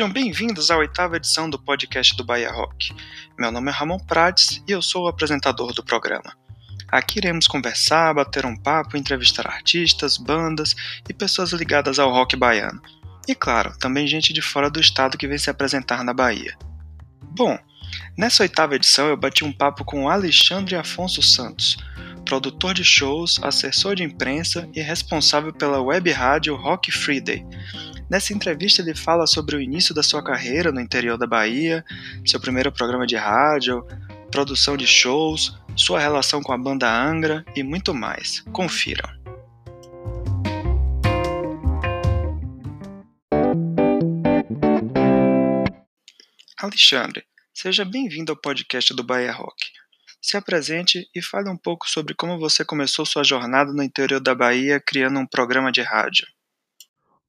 Sejam bem-vindos à oitava edição do podcast do Bahia Rock. Meu nome é Ramon Prates e eu sou o apresentador do programa. Aqui iremos conversar, bater um papo, entrevistar artistas, bandas e pessoas ligadas ao rock baiano. E claro, também gente de fora do estado que vem se apresentar na Bahia. Bom, nessa oitava edição eu bati um papo com Alexandre Afonso Santos, produtor de shows, assessor de imprensa e responsável pela web rádio Rock Friday. Nessa entrevista ele fala sobre o início da sua carreira no interior da Bahia, seu primeiro programa de rádio, produção de shows, sua relação com a banda Angra e muito mais. Confiram. Alexandre, seja bem-vindo ao podcast do Bahia Rock. Se apresente e fale um pouco sobre como você começou sua jornada no interior da Bahia criando um programa de rádio.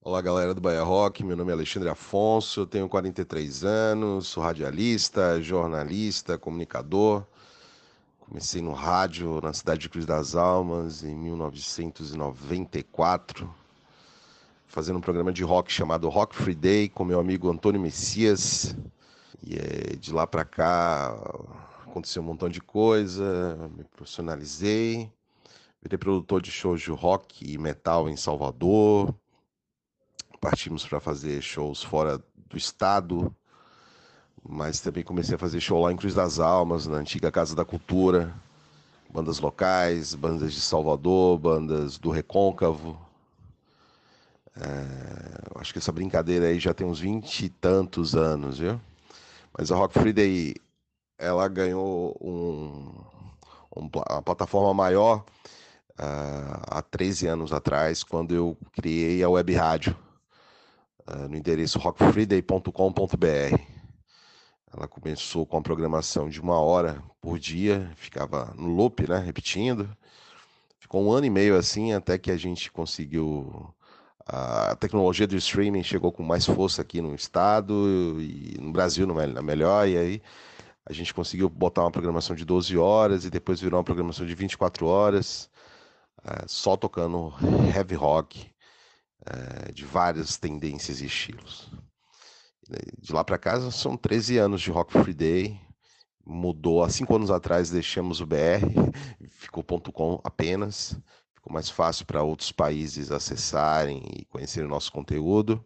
Olá, galera do Bahia Rock. Meu nome é Alexandre Afonso, tenho 43 anos, sou radialista, jornalista, comunicador. Comecei no rádio na cidade de Cruz das Almas em 1994, fazendo um programa de rock chamado Rock Free Day com meu amigo Antônio Messias. E é, de lá para cá aconteceu um montão de coisa, me profissionalizei, virei produtor de shows de rock e metal em Salvador. Partimos para fazer shows fora do estado, mas também comecei a fazer show lá em Cruz das Almas, na antiga Casa da Cultura. Bandas locais, bandas de Salvador, bandas do Recôncavo. É, acho que essa brincadeira aí já tem uns vinte e tantos anos, viu? Mas a Rock Friday ela ganhou um, um, uma plataforma maior uh, há 13 anos atrás, quando eu criei a web rádio no endereço rockfriday.com.br. Ela começou com a programação de uma hora por dia, ficava no loop, né, repetindo. Ficou um ano e meio assim, até que a gente conseguiu a tecnologia do streaming chegou com mais força aqui no estado e no Brasil na melhor, e aí a gente conseguiu botar uma programação de 12 horas e depois virou uma programação de 24 horas, é, só tocando heavy rock é, de várias tendências e estilos. De lá para cá são 13 anos de Rock Free Day. Mudou há cinco anos atrás, deixamos o BR, ficou .com apenas. Ficou mais fácil para outros países acessarem e conhecerem o nosso conteúdo.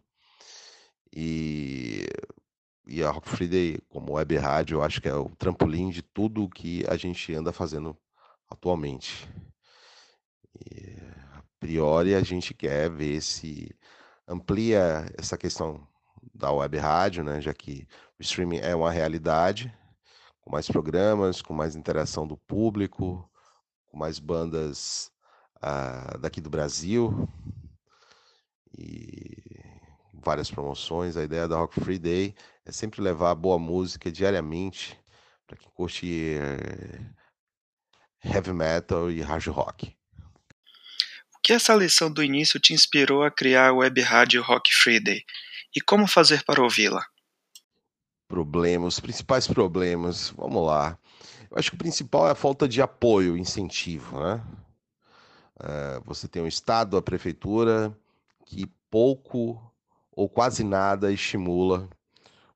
E e a Rock Friday, como web rádio, eu acho que é o trampolim de tudo o que a gente anda fazendo atualmente. E, priori, a gente quer ver se amplia essa questão da web rádio, né, já que o streaming é uma realidade, com mais programas, com mais interação do público, com mais bandas uh, daqui do Brasil. E várias promoções. A ideia da Rock Free Day é sempre levar boa música diariamente para quem curte é, heavy metal e hard rock. Que essa lição do início te inspirou a criar a web rádio Rock Friday e como fazer para ouvi-la? Problemas, principais problemas, vamos lá. Eu acho que o principal é a falta de apoio, incentivo, né? É, você tem o Estado, a Prefeitura, que pouco ou quase nada estimula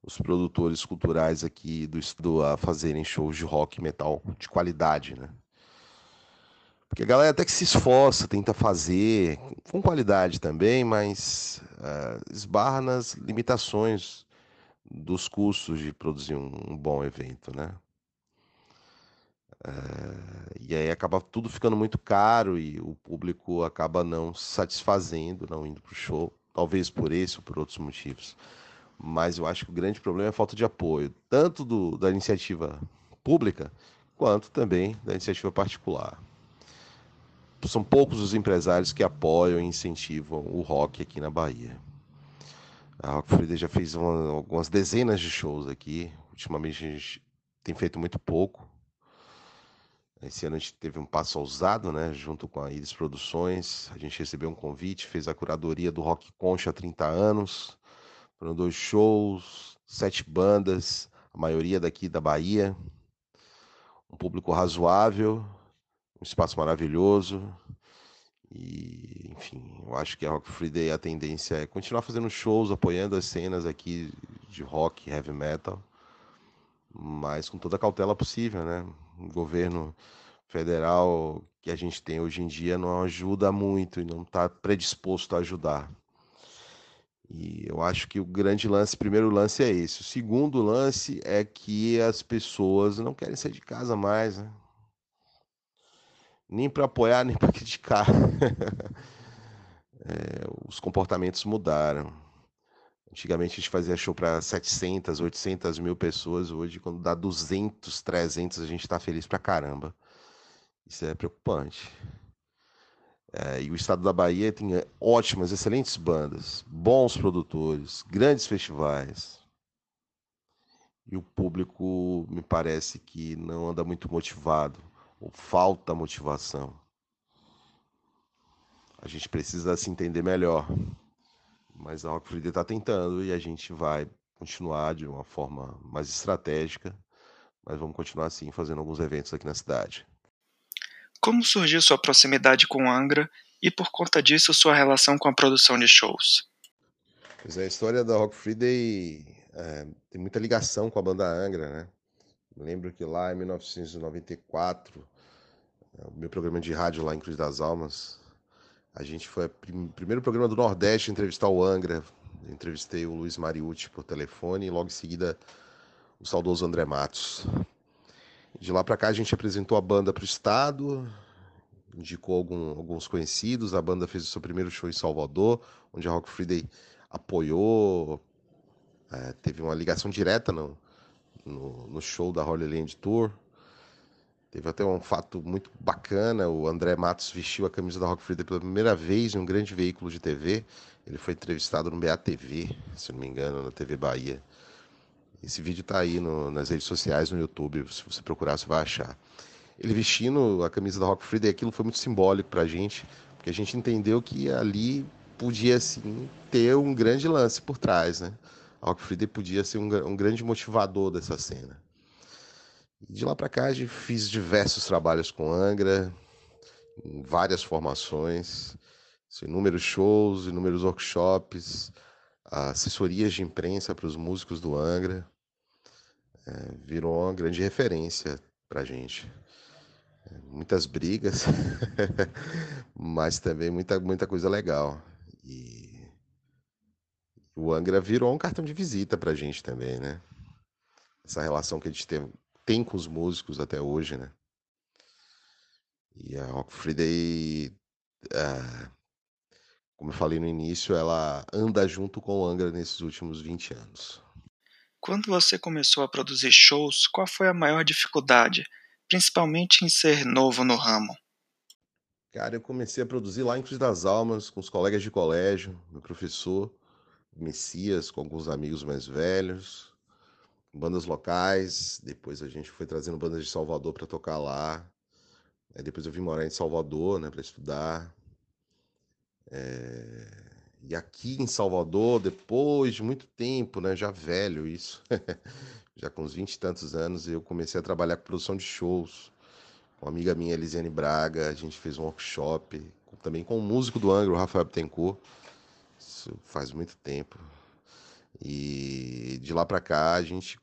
os produtores culturais aqui do estado a fazerem shows de rock e metal de qualidade, né? Porque a galera até que se esforça, tenta fazer, com qualidade também, mas uh, esbarra nas limitações dos custos de produzir um, um bom evento, né? Uh, e aí acaba tudo ficando muito caro e o público acaba não se satisfazendo, não indo para o show, talvez por esse ou por outros motivos mas eu acho que o grande problema é a falta de apoio, tanto do, da iniciativa pública, quanto também da iniciativa particular. São poucos os empresários que apoiam e incentivam o rock aqui na Bahia. A Rock Frida já fez uma, algumas dezenas de shows aqui. Ultimamente a gente tem feito muito pouco. Esse ano a gente teve um passo ousado, né? Junto com a Iris Produções. A gente recebeu um convite, fez a curadoria do Rock Concha há 30 anos. Foram dois shows, sete bandas, a maioria daqui da Bahia. Um público razoável, um espaço maravilhoso. E, enfim, eu acho que a Rock Free Day a tendência é continuar fazendo shows, apoiando as cenas aqui de rock, heavy metal, mas com toda a cautela possível, né? O governo federal que a gente tem hoje em dia não ajuda muito e não está predisposto a ajudar. E eu acho que o grande lance, primeiro lance é esse. O segundo lance é que as pessoas não querem sair de casa mais, né? Nem para apoiar, nem para criticar. é, os comportamentos mudaram. Antigamente a gente fazia show para 700, 800 mil pessoas. Hoje, quando dá 200, 300, a gente está feliz pra caramba. Isso é preocupante. É, e o estado da Bahia tem é, ótimas, excelentes bandas, bons produtores, grandes festivais. E o público me parece que não anda muito motivado, ou falta motivação. A gente precisa se entender melhor. Mas a Rock Friday está tentando e a gente vai continuar de uma forma mais estratégica. Mas vamos continuar assim, fazendo alguns eventos aqui na cidade. Como surgiu sua proximidade com Angra e, por conta disso, sua relação com a produção de shows? Pois é, a história da Rock Friday é, tem muita ligação com a banda Angra, né? Lembro que lá em 1994, é, o meu programa de rádio lá em Cruz das Almas, a gente foi o primeiro programa do Nordeste a entrevistar o Angra. Eu entrevistei o Luiz Mariucci por telefone e logo em seguida o saudoso André Matos. De lá para cá a gente apresentou a banda para o estado, indicou algum, alguns conhecidos. A banda fez o seu primeiro show em Salvador, onde a Rock Friday apoiou, é, teve uma ligação direta no, no, no, show da Holy Land Tour. Teve até um fato muito bacana: o André Matos vestiu a camisa da Rock pela primeira vez em um grande veículo de TV. Ele foi entrevistado no BATV, se não me engano, na TV Bahia. Esse vídeo está aí no, nas redes sociais, no YouTube. Se você procurar, você vai achar. Ele vestindo a camisa da Rock Friday, aquilo foi muito simbólico para a gente, porque a gente entendeu que ali podia sim ter um grande lance por trás, né? A Rock Friday podia ser um, um grande motivador dessa cena. De lá para cá, fiz diversos trabalhos com Angra, em várias formações, inúmeros shows, inúmeros workshops, assessorias de imprensa para os músicos do Angra. É, virou uma grande referência para a gente. É, muitas brigas, mas também muita, muita coisa legal. E o Angra virou um cartão de visita para a gente também, né? Essa relação que a gente tem, tem com os músicos até hoje, né? E a Rock Friday, uh, como eu falei no início, ela anda junto com o Angra nesses últimos 20 anos. Quando você começou a produzir shows, qual foi a maior dificuldade, principalmente em ser novo no ramo? Cara, eu comecei a produzir lá em Cruz das Almas, com os colegas de colégio, meu professor, Messias, com alguns amigos mais velhos, bandas locais. Depois a gente foi trazendo bandas de Salvador para tocar lá. Aí depois eu vim morar em Salvador, né, para estudar. É... E aqui em Salvador, depois de muito tempo, né, já velho isso, já com uns 20 e tantos anos, eu comecei a trabalhar com produção de shows. Uma amiga minha, Elisiane Braga, a gente fez um workshop, também com o músico do Anglo, Rafael Bittencourt. Isso faz muito tempo. E de lá para cá, a gente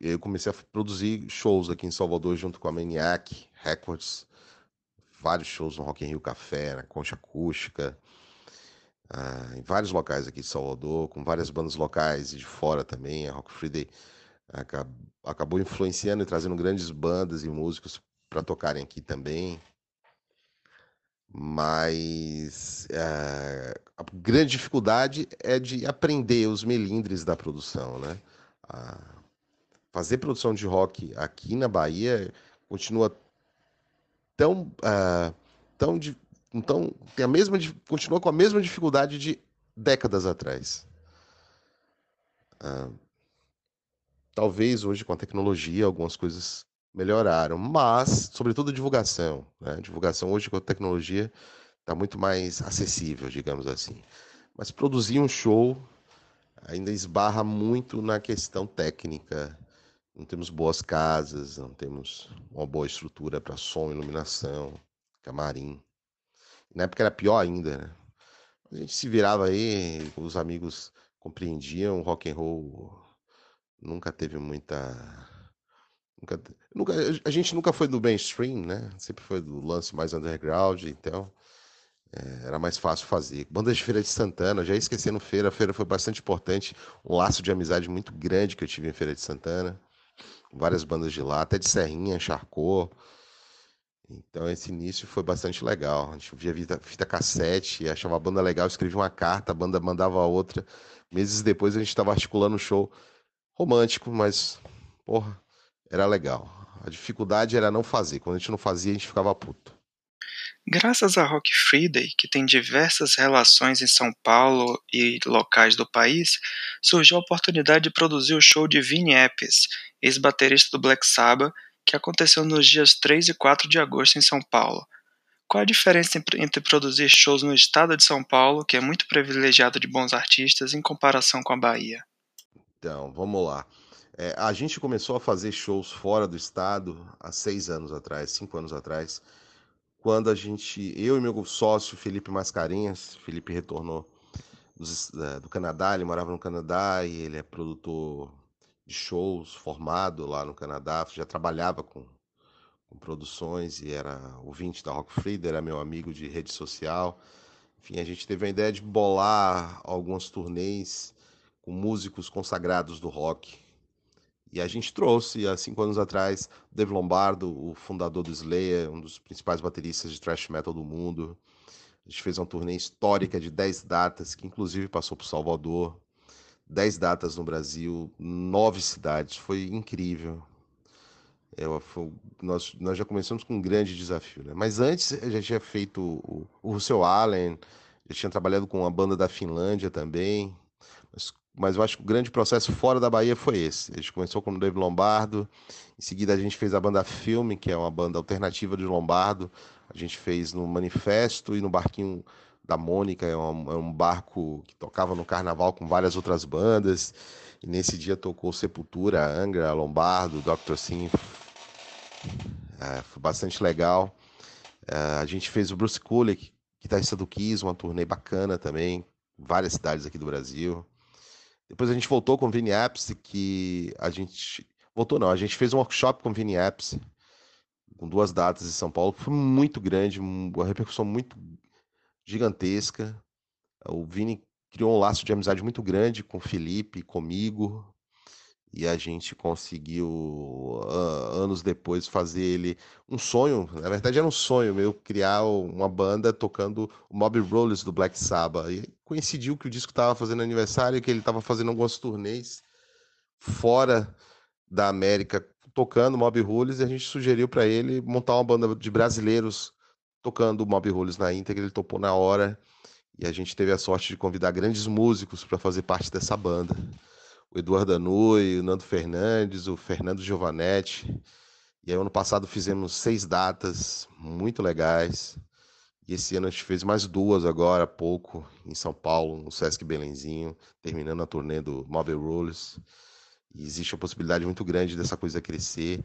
eu comecei a produzir shows aqui em Salvador junto com a Maniac Records. Vários shows no Rock in Rio Café, na Concha Acústica, ah, em vários locais aqui de Salvador, com várias bandas locais e de fora também. A Rock Friday acabou influenciando e trazendo grandes bandas e músicos para tocarem aqui também. Mas é, a grande dificuldade é de aprender os melindres da produção, né? A fazer produção de rock aqui na Bahia continua tão, uh, tão então, tem a mesma, continua com a mesma dificuldade de décadas atrás. Ah, talvez hoje, com a tecnologia, algumas coisas melhoraram, mas, sobretudo, divulgação. Né? Divulgação hoje, com a tecnologia, está muito mais acessível, digamos assim. Mas produzir um show ainda esbarra muito na questão técnica. Não temos boas casas, não temos uma boa estrutura para som, iluminação, camarim. Na época era pior ainda, né? A gente se virava aí, os amigos compreendiam, o rock and roll nunca teve muita nunca, nunca a gente nunca foi do mainstream, né? Sempre foi do lance mais underground, então é, era mais fácil fazer. Bandas de Feira de Santana, já esquecendo Feira, a Feira foi bastante importante, um laço de amizade muito grande que eu tive em Feira de Santana. Várias bandas de lá, até de Serrinha, Charcot. Então esse início foi bastante legal. A gente via fita, fita cassete, achava a banda legal, escrevia uma carta, a banda mandava outra. Meses depois a gente estava articulando um show romântico, mas porra, era legal. A dificuldade era não fazer. Quando a gente não fazia, a gente ficava puto. Graças a Rock Friday, que tem diversas relações em São Paulo e locais do país, surgiu a oportunidade de produzir o show de Vini Appice, ex-baterista do Black Sabbath, que aconteceu nos dias 3 e 4 de agosto em São Paulo. Qual a diferença entre produzir shows no estado de São Paulo, que é muito privilegiado de bons artistas, em comparação com a Bahia? Então, vamos lá. É, a gente começou a fazer shows fora do estado há seis anos atrás, cinco anos atrás quando a gente, eu e meu sócio Felipe Mascarenhas, Felipe retornou do, do Canadá, ele morava no Canadá e ele é produtor de shows, formado lá no Canadá, já trabalhava com, com produções e era ouvinte da Rock Friday, era meu amigo de rede social. Enfim, a gente teve a ideia de bolar alguns turnês com músicos consagrados do rock e a gente trouxe, há cinco anos atrás, Dave Lombardo, o fundador do Slayer, um dos principais bateristas de thrash metal do mundo. A gente fez uma turnê histórica de 10 datas, que inclusive passou por Salvador. 10 datas no Brasil, nove cidades. Foi incrível. É, foi, nós, nós já começamos com um grande desafio. Né? Mas antes, a gente tinha feito o, o Russell Allen, já tinha trabalhado com uma banda da Finlândia também. Mas mas eu acho que o grande processo fora da Bahia foi esse. A gente começou com o Dave Lombardo, em seguida a gente fez a banda Filme, que é uma banda alternativa de Lombardo. A gente fez no Manifesto e no Barquinho da Mônica, é um, é um barco que tocava no carnaval com várias outras bandas. E nesse dia tocou Sepultura, Angra, Lombardo, Dr. Sim. É, foi bastante legal. É, a gente fez o Bruce Kulick, guitarrista do Kiss, uma turnê bacana também, várias cidades aqui do Brasil. Depois a gente voltou com o Vini Apps, que a gente. Voltou não, a gente fez um workshop com o Vini Apps, com duas datas em São Paulo, foi muito grande, uma repercussão muito gigantesca. O Vini criou um laço de amizade muito grande com o Felipe, comigo, e a gente conseguiu uh, anos depois fazer ele um sonho, na verdade era um sonho meu criar uma banda tocando o Mob Rollers do Black Sabbath. E coincidiu que o disco estava fazendo aniversário, que ele estava fazendo algumas turnês fora da América tocando Mob Rules e a gente sugeriu para ele montar uma banda de brasileiros tocando Mob Rules na íntegra, ele topou na hora. E a gente teve a sorte de convidar grandes músicos para fazer parte dessa banda o Eduardo Anui, o Nando Fernandes, o Fernando Giovanetti. E aí, ano passado fizemos seis datas muito legais. E esse ano a gente fez mais duas agora há pouco, em São Paulo, no Sesc Belenzinho, terminando a turnê do Mobile Rules. E existe uma possibilidade muito grande dessa coisa crescer.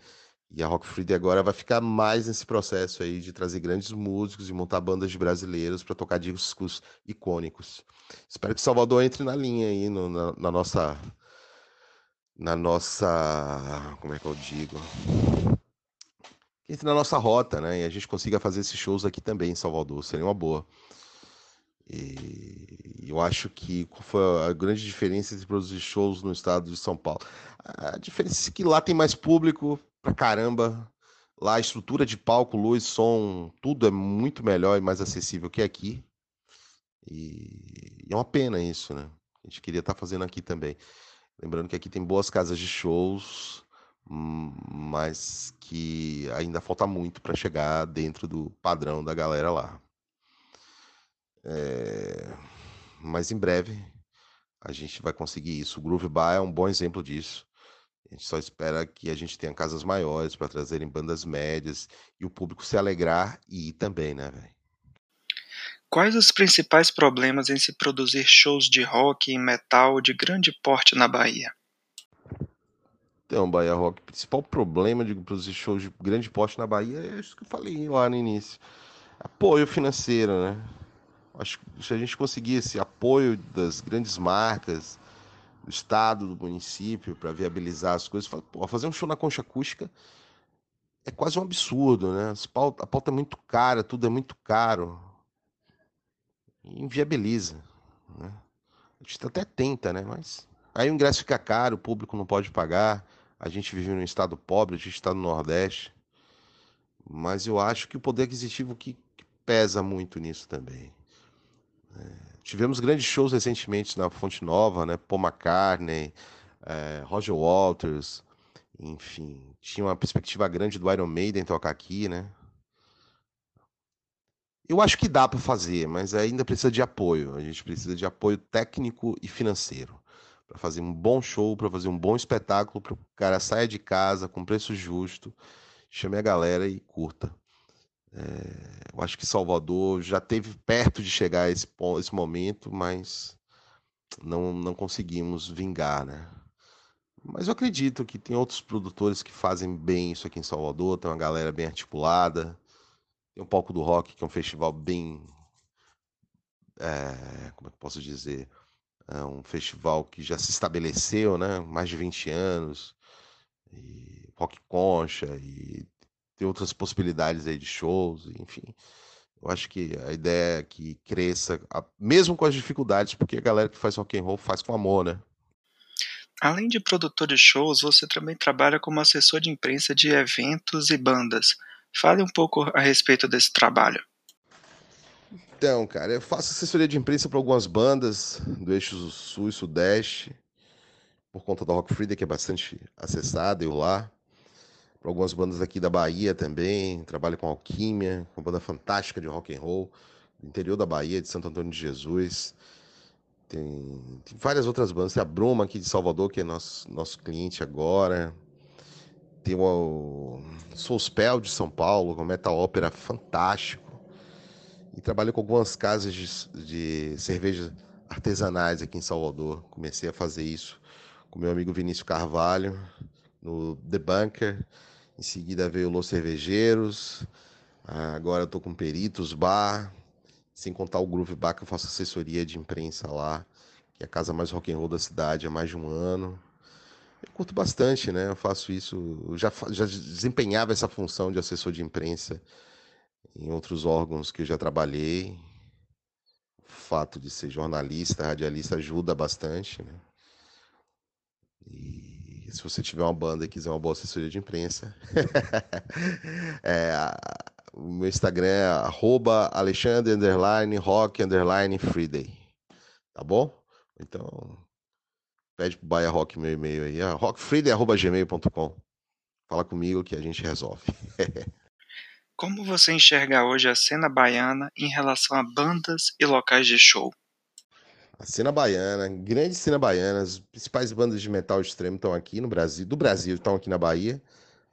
E a Rock Friday agora vai ficar mais nesse processo aí de trazer grandes músicos e montar bandas de brasileiros para tocar discos icônicos. Espero que Salvador entre na linha aí no, na, na nossa na nossa. Como é que eu digo? entre na nossa rota, né? E a gente consiga fazer esses shows aqui também em Salvador, seria uma boa. E eu acho que foi a grande diferença entre produzir shows no estado de São Paulo? A diferença é que lá tem mais público pra caramba. Lá a estrutura de palco, luz, som, tudo é muito melhor e mais acessível que aqui. E é uma pena isso, né? A gente queria estar tá fazendo aqui também. Lembrando que aqui tem boas casas de shows, hum, mas que ainda falta muito para chegar dentro do padrão da galera lá. É... Mas em breve a gente vai conseguir isso. O Groove Bar é um bom exemplo disso. A gente só espera que a gente tenha casas maiores para trazerem bandas médias e o público se alegrar e ir também, né, velho? Quais os principais problemas em se produzir shows de rock e metal de grande porte na Bahia? Então, Bahia Rock, o principal problema de produzir shows de grande porte na Bahia é isso que eu falei lá no início. Apoio financeiro, né? Acho que se a gente conseguir esse apoio das grandes marcas, do estado, do município, para viabilizar as coisas, fazer um show na concha acústica é quase um absurdo, né? A pauta é muito cara, tudo é muito caro. Inviabiliza. Né? A gente até tenta, né? Mas aí o ingresso fica caro, o público não pode pagar. A gente vive num estado pobre, a gente está no Nordeste. Mas eu acho que o poder aquisitivo que, pesa muito nisso também. É, tivemos grandes shows recentemente na Fonte Nova, né? Paul McCartney, é, Roger Waters, enfim, tinha uma perspectiva grande do Iron Maiden tocar aqui, né? Eu acho que dá para fazer, mas ainda precisa de apoio. A gente precisa de apoio técnico e financeiro para fazer um bom show, para fazer um bom espetáculo, para o cara saia de casa com preço justo, chame a galera e curta. É, eu acho que Salvador já teve perto de chegar a esse, esse momento, mas não, não conseguimos vingar, né? Mas eu acredito que tem outros produtores que fazem bem isso aqui em Salvador, tem uma galera bem articulada. Tem o Palco do Rock, que é um festival bem. É, como é que posso dizer? É um festival que já se estabeleceu, né? Mais de 20 anos. E rock concha, e tem outras possibilidades aí de shows, enfim. Eu acho que a ideia é que cresça, mesmo com as dificuldades, porque a galera que faz rock and roll faz com amor, né? Além de produtor de shows, você também trabalha como assessor de imprensa de eventos e bandas. Fale um pouco a respeito desse trabalho. Então, cara, eu faço assessoria de imprensa para algumas bandas do eixo sul e sudeste, por conta da Rock Freedom, que é bastante acessada, eu lá. Para algumas bandas aqui da Bahia também, trabalho com Alquímia, uma banda fantástica de rock and roll, do interior da Bahia, de Santo Antônio de Jesus. Tem, tem, várias outras bandas. Tem a Bruma aqui de Salvador, que é nosso, nosso cliente agora. Tem o Soulspell de São Paulo, com metal ópera fantástico. E trabalho com algumas casas de, de cerveja artesanais aqui em Salvador. Comecei a fazer isso com meu amigo Vinícius Carvalho, no The Bunker. Em seguida veio Los Cervejeiros. Agora eu tô com Peritos Bar. Sem contar o Groove Bar, que eu faço assessoria de imprensa lá, que é a casa mais rock and roll da cidade há mais de um ano. Eu curto bastante, né? Eu faço isso, eu já, já desempenhava essa função de assessor de imprensa em outros órgãos que eu já trabalhei. O fato de ser jornalista, radialista ajuda bastante, né? E se você tiver uma banda e quiser uma boa assessoria de imprensa, é, o meu Instagram é arroba Alexandre underline rock underline. Tá bom? Então, pede pro Baia Rock meu e-mail aí, ah, rockfriday.gmail.com. Fala comigo que a gente resolve. Como você enxerga hoje a cena baiana em relação a bandas e locais de show? A cena baiana, grande cena baiana, as principais bandas de metal extremo estão aqui no Brasil, do Brasil estão aqui na Bahia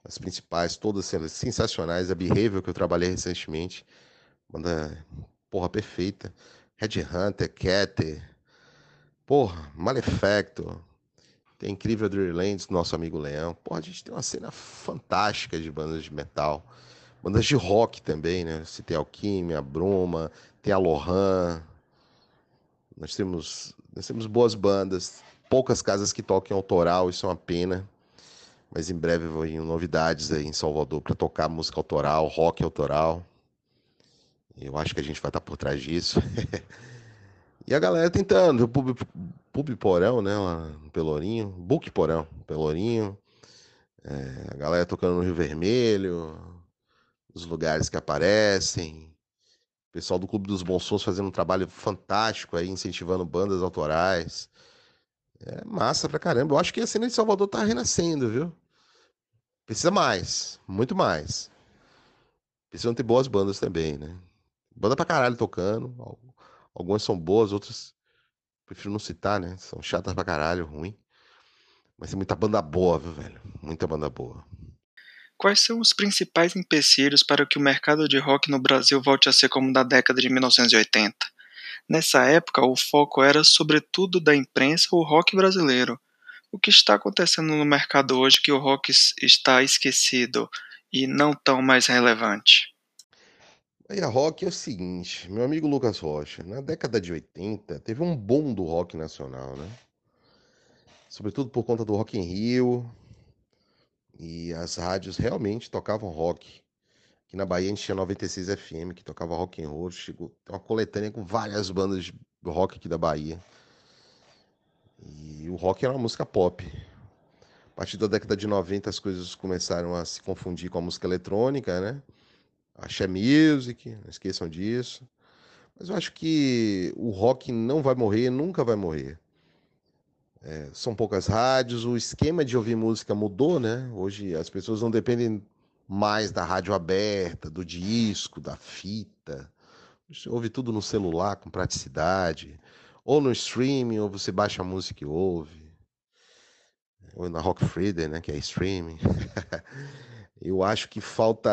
as principais, todas sensacionais. A Behavior, que eu trabalhei recentemente, banda, porra, perfeita. Red Hunter, Cater, porra, Malefactor. Tem incrível Dreamlands, nosso amigo Leão. Porra, a gente tem uma cena fantástica de bandas de metal. Bandas de rock também, né? Você tem Alquimia, Bruma, tem a Lohan. Nós temos, nós temos boas bandas, poucas casas que toquem autoral, isso é uma pena. Mas em breve vão novidades aí em Salvador para tocar música autoral, rock autoral. Eu acho que a gente vai estar tá por trás disso. e a galera tentando, pub, pub Porão, né, lá no Pelourinho, Book Porão, Pelourinho. É, a galera tocando no Rio Vermelho, os lugares que aparecem. O pessoal do Clube dos Bons Sons fazendo um trabalho fantástico aí, incentivando bandas autorais. É massa pra caramba. Eu acho que a cena de Salvador tá renascendo, viu? Precisa mais, muito mais. Precisam ter boas bandas também, né? Banda pra caralho tocando. Algumas são boas, outras prefiro não citar, né? São chatas pra caralho, ruim. Mas tem muita banda boa, viu, velho? Muita banda boa. Quais são os principais empecilhos para que o mercado de rock no Brasil volte a ser como na década de 1980? Nessa época, o foco era sobretudo da imprensa o rock brasileiro. O que está acontecendo no mercado hoje que o rock está esquecido e não tão mais relevante? Aí a rock é o seguinte, meu amigo Lucas Rocha, na década de 80 teve um boom do rock nacional, né? Sobretudo por conta do Rock in Rio, e as rádios realmente tocavam rock. Aqui na Bahia a gente tinha 96 FM, que tocava rock and roll. Chegou uma coletânea com várias bandas de rock aqui da Bahia. E o rock era uma música pop. A partir da década de 90 as coisas começaram a se confundir com a música eletrônica, né? Axé Music, não esqueçam disso. Mas eu acho que o rock não vai morrer, nunca vai morrer. É, são poucas rádios, o esquema de ouvir música mudou, né? Hoje as pessoas não dependem mais da rádio aberta, do disco, da fita. Você ouve tudo no celular com praticidade, ou no streaming, ou você baixa a música e ouve. Ou na Rock Friday, né, que é streaming. Eu acho que falta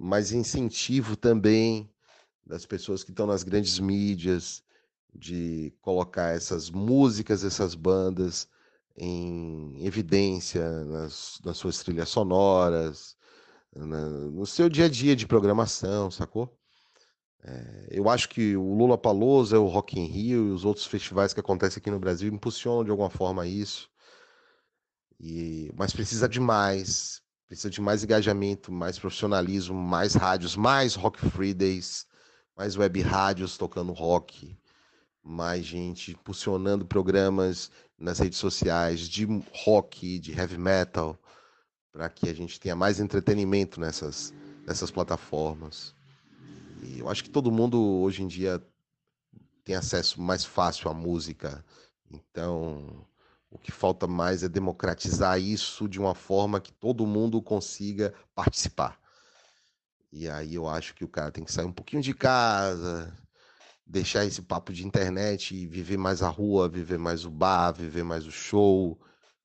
mais incentivo também das pessoas que estão nas grandes mídias de colocar essas músicas, essas bandas em evidência nas, nas suas trilhas sonoras, na, no seu dia a dia de programação, sacou? É, eu acho que o Lula Palusa, o Rock in Rio e os outros festivais que acontecem aqui no Brasil impulsionam de alguma forma isso. E, mas precisa de mais, precisa de mais engajamento, mais profissionalismo, mais rádios, mais Rock Free Days, mais web rádios tocando rock, mais gente impulsionando programas nas redes sociais de rock, de heavy metal, para que a gente tenha mais entretenimento nessas, nessas plataformas. E eu acho que todo mundo hoje em dia tem acesso mais fácil à música. Então, o que falta mais é democratizar isso de uma forma que todo mundo consiga participar. E aí eu acho que o cara tem que sair um pouquinho de casa, deixar esse papo de internet e viver mais a rua, viver mais o bar, viver mais o show,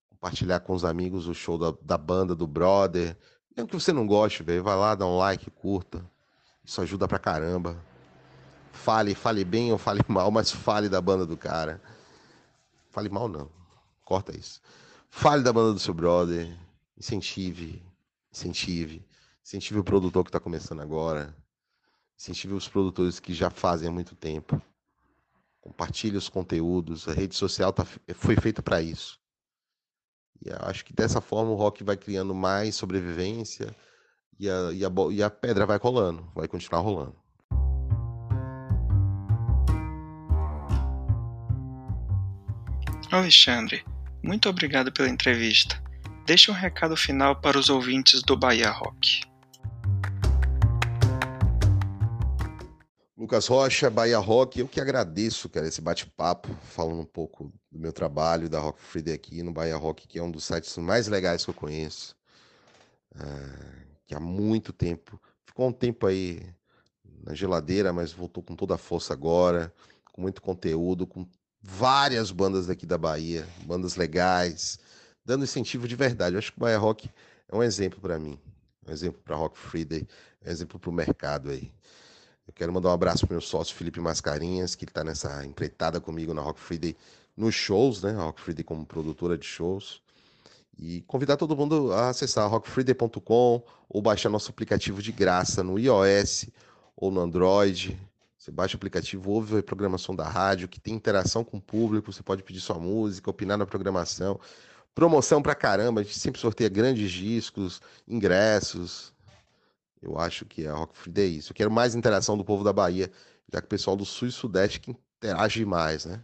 compartilhar com os amigos o show da, da banda, do brother. Mesmo que você não goste, velho, vai lá, dá um like, curta. Isso ajuda pra caramba. Fale, fale bem ou fale mal, mas fale da banda do cara. Fale mal não. Corta isso. Fale da banda do seu brother. Incentive, incentive. Incentive o produtor que está começando agora. Incentive os produtores que já fazem há muito tempo. Compartilhe os conteúdos. A rede social tá, foi feita para isso. E acho que dessa forma o rock vai criando mais sobrevivência e a, e a, e a pedra vai rolando, vai continuar rolando. Alexandre, muito obrigado pela entrevista. Deixe um recado final para os ouvintes do Bahia Rock. Lucas Rocha, Bahia Rock, eu que agradeço, cara, esse bate-papo, falando um pouco do meu trabalho, da Rock Friday aqui no Bahia Rock, que é um dos sites mais legais que eu conheço, é, que há muito tempo, ficou um tempo aí na geladeira, mas voltou com toda a força agora, com muito conteúdo, com várias bandas daqui da Bahia, bandas legais, dando incentivo de verdade. Eu acho que o Bahia Rock é um exemplo para mim, um exemplo para Rock Friday, um exemplo para o mercado aí. Eu quero mandar um abraço para meu sócio Felipe Mascarinhas, que está nessa empreitada comigo na Rock Friday nos shows, né? A Rock Friday como produtora de shows. E convidar todo mundo a acessar rockfriday.com ou baixar nosso aplicativo de graça no iOS ou no Android. Você baixa o aplicativo, ouve a programação da rádio, que tem interação com o público, você pode pedir sua música, opinar na programação. Promoção pra caramba, a gente sempre sorteia grandes discos, ingressos, eu acho que a Rock Free é isso. Eu quero mais interação do povo da Bahia, já que o pessoal do Sul e Sudeste que interage mais, né?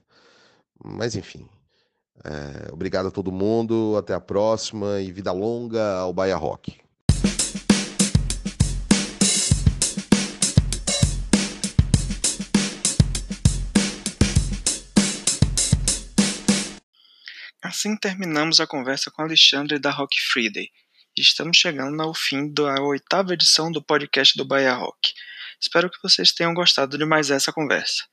Mas enfim. É, obrigado a todo mundo, até a próxima e vida longa ao Bahia Rock. Assim terminamos a conversa com Alexandre da Rock Friday estamos chegando ao fim da oitava edição do podcast do Bahia Rock. Espero que vocês tenham gostado de mais essa conversa.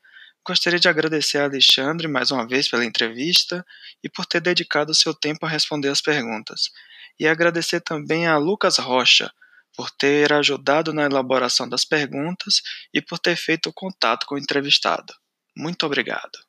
Gostaria de agradecer a Alexandre mais uma vez pela entrevista e por ter dedicado seu tempo a responder as perguntas. E agradecer também a Lucas Rocha por ter ajudado na elaboração das perguntas e por ter feito o contato com o entrevistado. Muito obrigado.